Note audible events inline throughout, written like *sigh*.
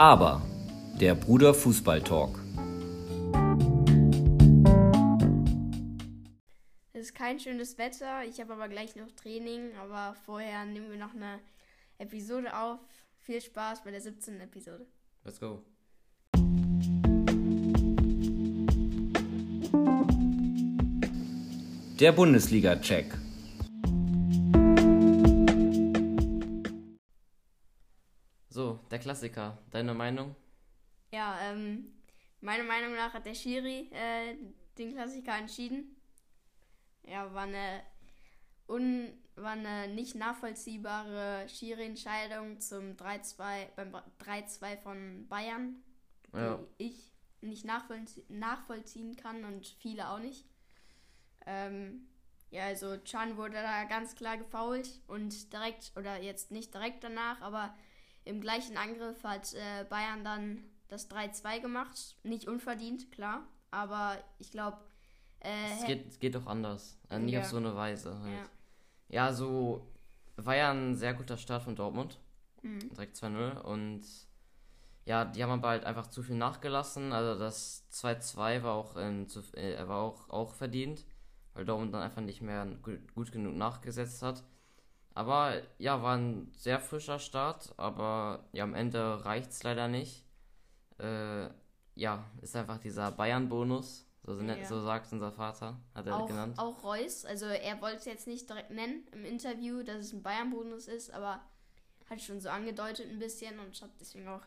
Aber der Bruder Fußball Talk. Es ist kein schönes Wetter. Ich habe aber gleich noch Training. Aber vorher nehmen wir noch eine Episode auf. Viel Spaß bei der 17. Episode. Let's go. Der Bundesliga-Check. Klassiker. Deine Meinung? Ja, ähm, meiner Meinung nach hat der Schiri äh, den Klassiker entschieden. Ja, war eine, un, war eine nicht nachvollziehbare Schiri-Entscheidung zum 3-2 beim 3-2 von Bayern, Ja. die ich nicht nachvollzie nachvollziehen kann und viele auch nicht. Ähm, ja, also Chan wurde da ganz klar gefoult und direkt, oder jetzt nicht direkt danach, aber im gleichen Angriff hat äh, Bayern dann das 3-2 gemacht. Nicht unverdient, klar, aber ich glaube, äh, Es geht, es geht doch anders. Äh, nicht Ja. auf so eine Weise. Halt. ja. Ja, so war ja ein sehr guter Start von Dortmund. Mhm. Direkt 2-0. Und ja, die haben aber halt einfach zu viel nachgelassen. Also das 2-2 war auch, ähm, zu, äh, war auch, auch verdient, weil Dortmund dann einfach nicht mehr gut, gut genug nachgesetzt hat. Aber ja, war ein sehr frischer Start, aber ja, am Ende reicht es leider nicht. Äh, ja, ist einfach dieser Bayern-Bonus, so, Ja. so sagt unser Vater, hat er Auch, genannt. auch Reus, also er wollte es jetzt nicht direkt nennen im Interview, dass es ein Bayern-Bonus ist, aber hat schon so angedeutet ein bisschen und hat deswegen auch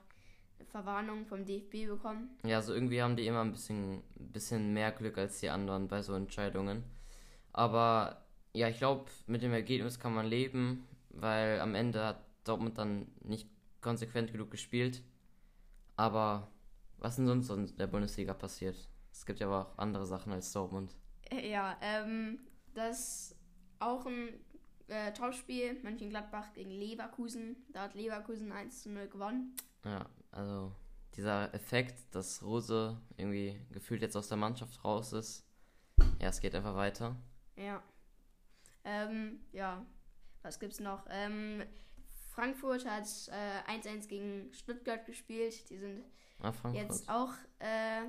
eine Verwarnung vom DFB bekommen. Ja, so irgendwie haben die immer ein bisschen, ein bisschen mehr Glück als die anderen bei so Entscheidungen. Aber ja, ich glaube, mit dem Ergebnis kann man leben, weil am Ende hat Dortmund dann nicht konsequent genug gespielt. Aber was denn sonst in der Bundesliga passiert? Es gibt ja aber auch andere Sachen als Dortmund. Äh, Ja, ähm, das auch ein äh, Topspiel, Mönchengladbach gegen Leverkusen. Da hat Leverkusen 1 zu 0 gewonnen. Ja, also dieser Effekt, dass Rose irgendwie gefühlt jetzt aus der Mannschaft raus ist. Ja, es geht einfach weiter. Ja. Ähm, ja, was gibt's noch? Ähm, Frankfurt hat äh, 1-1 gegen Stuttgart gespielt. Die sind Ah, jetzt auch, äh,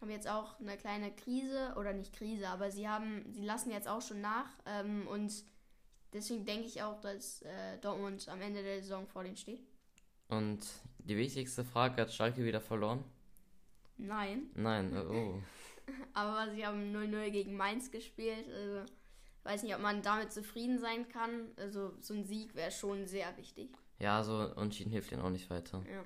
haben jetzt auch eine kleine Krise, oder nicht Krise, aber sie haben, sie lassen jetzt auch schon nach. Ähm, und deswegen denke ich auch, dass äh, Dortmund am Ende der Saison vor denen steht. Und die wichtigste Frage, hat Schalke wieder verloren? Nein. Nein, äh, oh. *laughs* Aber sie haben 0-0 gegen Mainz gespielt. Also, weiß nicht, ob man damit zufrieden sein kann. Also, so ein Sieg wäre schon sehr wichtig. Ja, so Unentschieden hilft ihnen auch nicht weiter. Ja.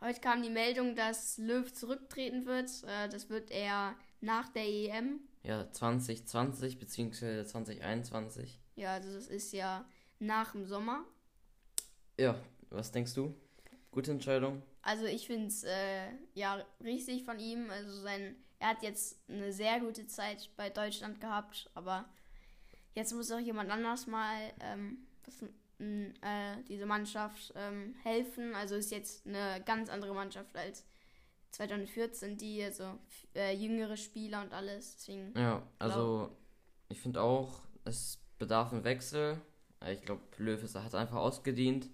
Heute kam die Meldung, dass Löw zurücktreten wird. Äh, das wird er nach der EM. Ja, 2020 bzw. 2021. Ja, also das ist ja nach dem Sommer. Ja, was denkst du? Gute Entscheidung? Also ich finde es äh, ja richtig von ihm. Also sein, er hat jetzt eine sehr gute Zeit bei Deutschland gehabt, aber jetzt muss auch jemand anders mal ähm, das, m, äh, diese Mannschaft ähm, helfen. Also ist jetzt eine ganz andere Mannschaft als 2014, die also äh, jüngere Spieler und alles. Deswegen Ja, also ich finde auch, es bedarf einen Wechsel. Äh, Ich glaube, Löw hat einfach ausgedient.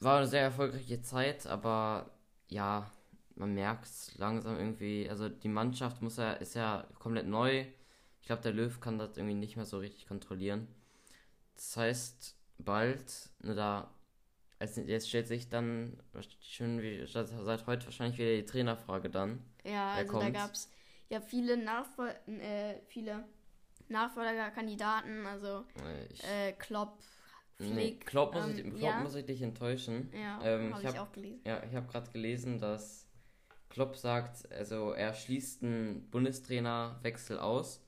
War eine sehr erfolgreiche Zeit, aber ja, man merkt es langsam irgendwie. Also die Mannschaft muss ja, ist ja komplett neu. Ich glaube, der Löw kann das irgendwie nicht mehr so richtig kontrollieren. Das heißt, bald, ne, da, als, jetzt stellt sich dann schon wie, seit heute wahrscheinlich wieder die Trainerfrage dann. Ja, also da kommt? gab es ja viele, Nachfol äh, viele Nachfolgerkandidaten, also Ich, äh, Klopp, Nee, Flick. Klopp, muss, ähm, ich, Klopp ja, muss ich dich enttäuschen. ja ähm, habe ich ich, auch gelesen. Ja, ich habe gerade gelesen, dass Klopp sagt, also er schließt einen Bundestrainerwechsel aus.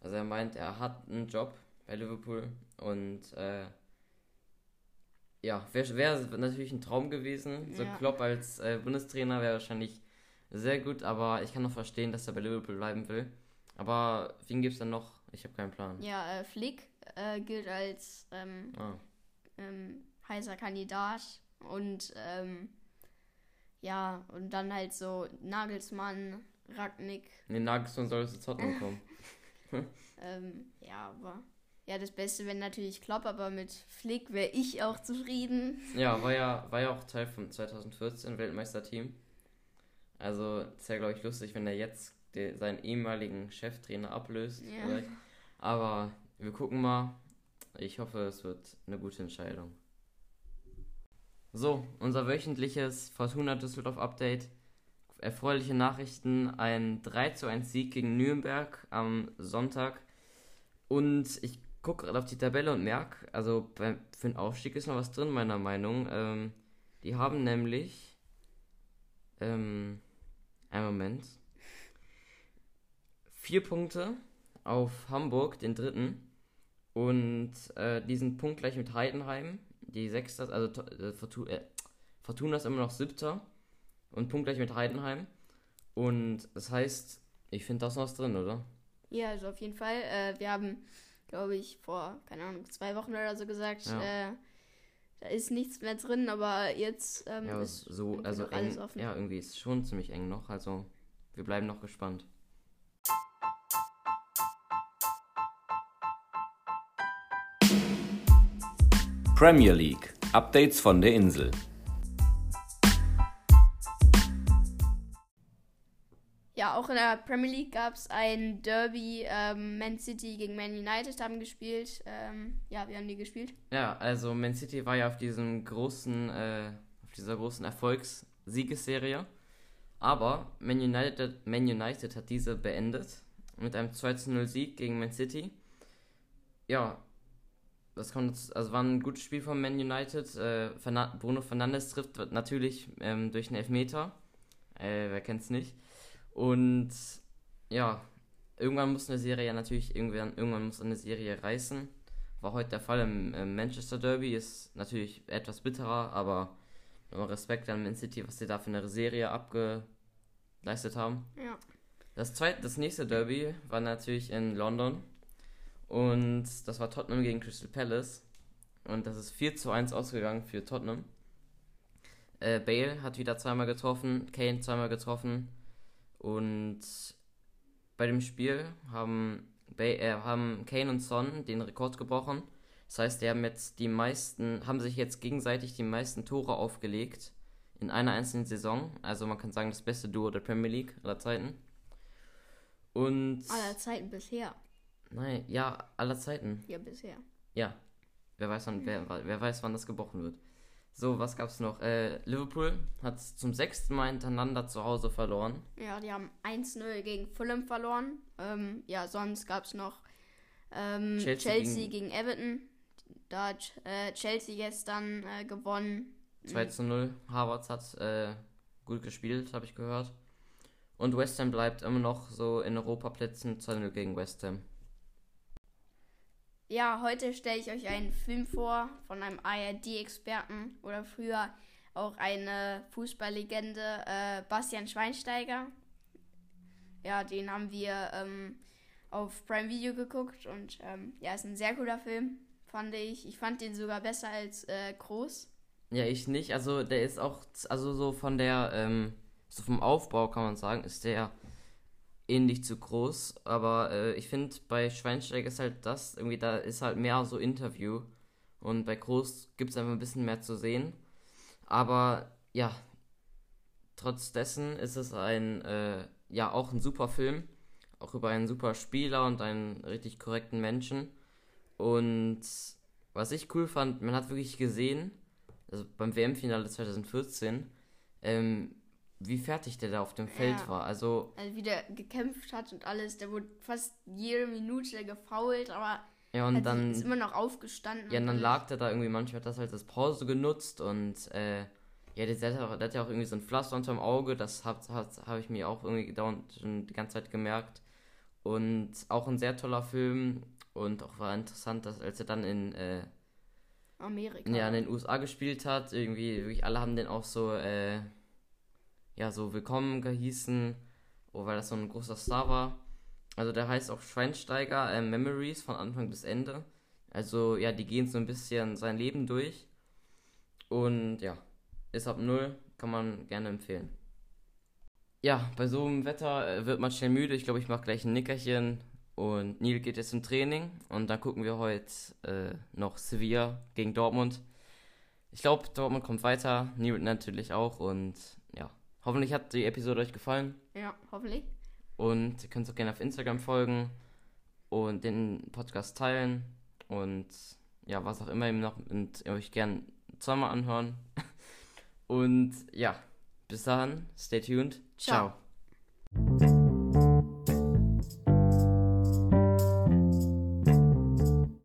Also er meint, er hat einen Job bei Liverpool und äh, ja, wäre wär natürlich ein Traum gewesen. So Ja. Klopp als äh, Bundestrainer wäre wahrscheinlich sehr gut, aber ich kann noch verstehen, dass er bei Liverpool bleiben will. Aber wen gibt's dann noch? Ich habe keinen Plan. Ja, äh, Flick äh, gilt als ähm, Ah. ähm, heißer Kandidat und ähm, ja, und dann halt so Nagelsmann, Ragnick, Nee, Nagelsmann soll zu Tottenham kommen. *laughs* *laughs* ähm, ja, aber ja, das Beste wäre natürlich Klopp, aber mit Flick wäre ich auch zufrieden. Ja, war ja, war ja auch Teil vom 2014 Weltmeisterteam. Also, ist ja, glaube ich, lustig, wenn er jetzt de, seinen ehemaligen Cheftrainer ablöst. Ja. Vielleicht. Aber wir gucken mal. Ich hoffe, es wird eine gute Entscheidung. So, unser wöchentliches Fortuna Düsseldorf Update. Erfreuliche Nachrichten: ein 3 zu 1 Sieg gegen Nürnberg am Sonntag. Und ich gucke gerade auf die Tabelle und merke, also bei, für den Aufstieg ist noch was drin, meiner Meinung. Ähm, die haben nämlich. Ähm, einen Moment. Vier Punkte auf Hamburg, den dritten. Und äh, diesen Punkt gleich mit Heidenheim, die sechste, also äh, Fortuna, äh, Fortuna ist immer noch siebter. Und Punkt gleich mit Heidenheim. Und das heißt, ich finde das noch was drin, oder? Ja, also auf jeden Fall. Äh, wir haben, glaube ich, vor, keine Ahnung, zwei Wochen oder so gesagt, Ja. äh, da ist nichts mehr drin, aber jetzt ähm, Ja, ist so, also noch alles eng, offen. ja, irgendwie ist es schon ziemlich eng noch. Also, wir bleiben noch gespannt. Premier League. Updates von der Insel. Ja, auch in der Premier League gab es ein Derby. Ähm, Man City gegen Man United haben gespielt. Ähm, ja, wir haben die gespielt. Ja, also Man City war ja auf diesem großen, äh, auf dieser großen Erfolgssiegesserie. Aber Man United, Man United hat diese beendet mit einem 2-0 Sieg gegen Man City. Ja, das kommt, jetzt- also war ein gutes Spiel von Man United. Äh, Fernan Bruno Fernandes trifft natürlich ähm, durch einen Elfmeter. Äh, wer kennt's nicht? Und ja, irgendwann muss eine Serie ja natürlich irgendwann, irgendwann muss eine Serie reißen. War heute der Fall im, im Manchester Derby, ist natürlich etwas bitterer, aber nochmal Respekt an Man City, was sie da für eine Serie abgeleistet haben. Ja. Das zweite, das nächste Derby war natürlich in London und das war Tottenham gegen Crystal Palace und das ist 4 zu 1 ausgegangen für Tottenham. Äh, Bale hat wieder zweimal getroffen, Kane zweimal getroffen und bei dem Spiel haben, ba äh, haben Kane und Son den Rekord gebrochen. Das heißt, die haben jetzt die meisten, haben sich jetzt gegenseitig die meisten Tore aufgelegt in einer einzelnen Saison. Also man kann sagen, das beste Duo der Premier League aller Zeiten. Und Aller Zeiten bisher. Nein, ja, aller Zeiten. Ja, bisher. Ja. Wer weiß, wann, wer, wer weiß, wann das gebrochen wird. So, was gab's noch? Äh, Liverpool hat zum sechsten Mal hintereinander zu Hause verloren. Ja, die haben 1-0 gegen Fulham verloren. Ähm, ja, sonst gab es noch ähm, Chelsea Chelsea, gegen, Everton. Da hat äh, Chelsea gestern äh, gewonnen. 2 zu 0. Harvards hat äh, gut gespielt, habe ich gehört. Und West Ham bleibt immer noch so in Europaplätzen 2-0 gegen West Ham. Ja, heute stelle ich euch einen Film vor von einem ARD-Experten oder früher auch eine Fußballlegende, äh, Bastian Schweinsteiger. Ja, den haben wir ähm, auf Prime Video geguckt und ähm, ja, ist ein sehr cooler Film, fand ich. Ich fand den sogar besser als äh, Groß. Ja, ich nicht. Also der ist auch, also so von der, ähm, so vom Aufbau kann man sagen, ist der ähnlich zu groß. Aber äh, ich finde, bei Schweinsteiger ist halt das, irgendwie, da ist halt mehr so Interview. Und bei Groß gibt es einfach ein bisschen mehr zu sehen. Aber ja, trotz dessen ist es ein, äh, ja, auch ein super Film. Auch über einen super Spieler und einen richtig korrekten Menschen. Und was ich cool fand, man hat wirklich gesehen, also beim WM-Finale 2014, ähm, wie fertig der da auf dem Feld Ja. war. Also, Also wie der gekämpft hat und alles. Der wurde fast jede Minute gefault, aber ja, und dann, ist immer noch aufgestanden. ja, und dann lag der da irgendwie, manchmal hat das halt als Pause genutzt und, äh, ja, der, der, hat auch, der hat ja auch irgendwie so ein Pflaster unterm Auge, das habe hab, hab ich mir auch irgendwie dauernd schon die ganze Zeit gemerkt. Und auch ein sehr toller Film und auch war interessant, dass als er dann in, äh, Amerika. ja, in den USA gespielt hat. Irgendwie, wirklich alle haben den auch so, äh, ja, so willkommen gehießen, oh, weil das so ein großer Star war. Also der heißt auch Schweinsteiger äh, Memories von Anfang bis Ende. Also ja, die gehen so ein bisschen sein Leben durch. Und ja, ist ab null, kann man gerne empfehlen. Ja, bei so einem Wetter äh, wird man schnell müde. Ich glaube, ich mache gleich ein Nickerchen Und Neil geht jetzt zum Training und dann gucken wir heute äh, noch Sevilla gegen Dortmund. Ich glaube, Dortmund kommt weiter, Neil natürlich auch und hoffentlich hat die Episode euch gefallen. Ja, hoffentlich. Und ihr könnt uns auch gerne auf Instagram folgen und den Podcast teilen und ja, was auch immer eben noch und euch gern zweimal anhören. *laughs* Und ja, bis dahin, stay tuned. Ciao. Ciao.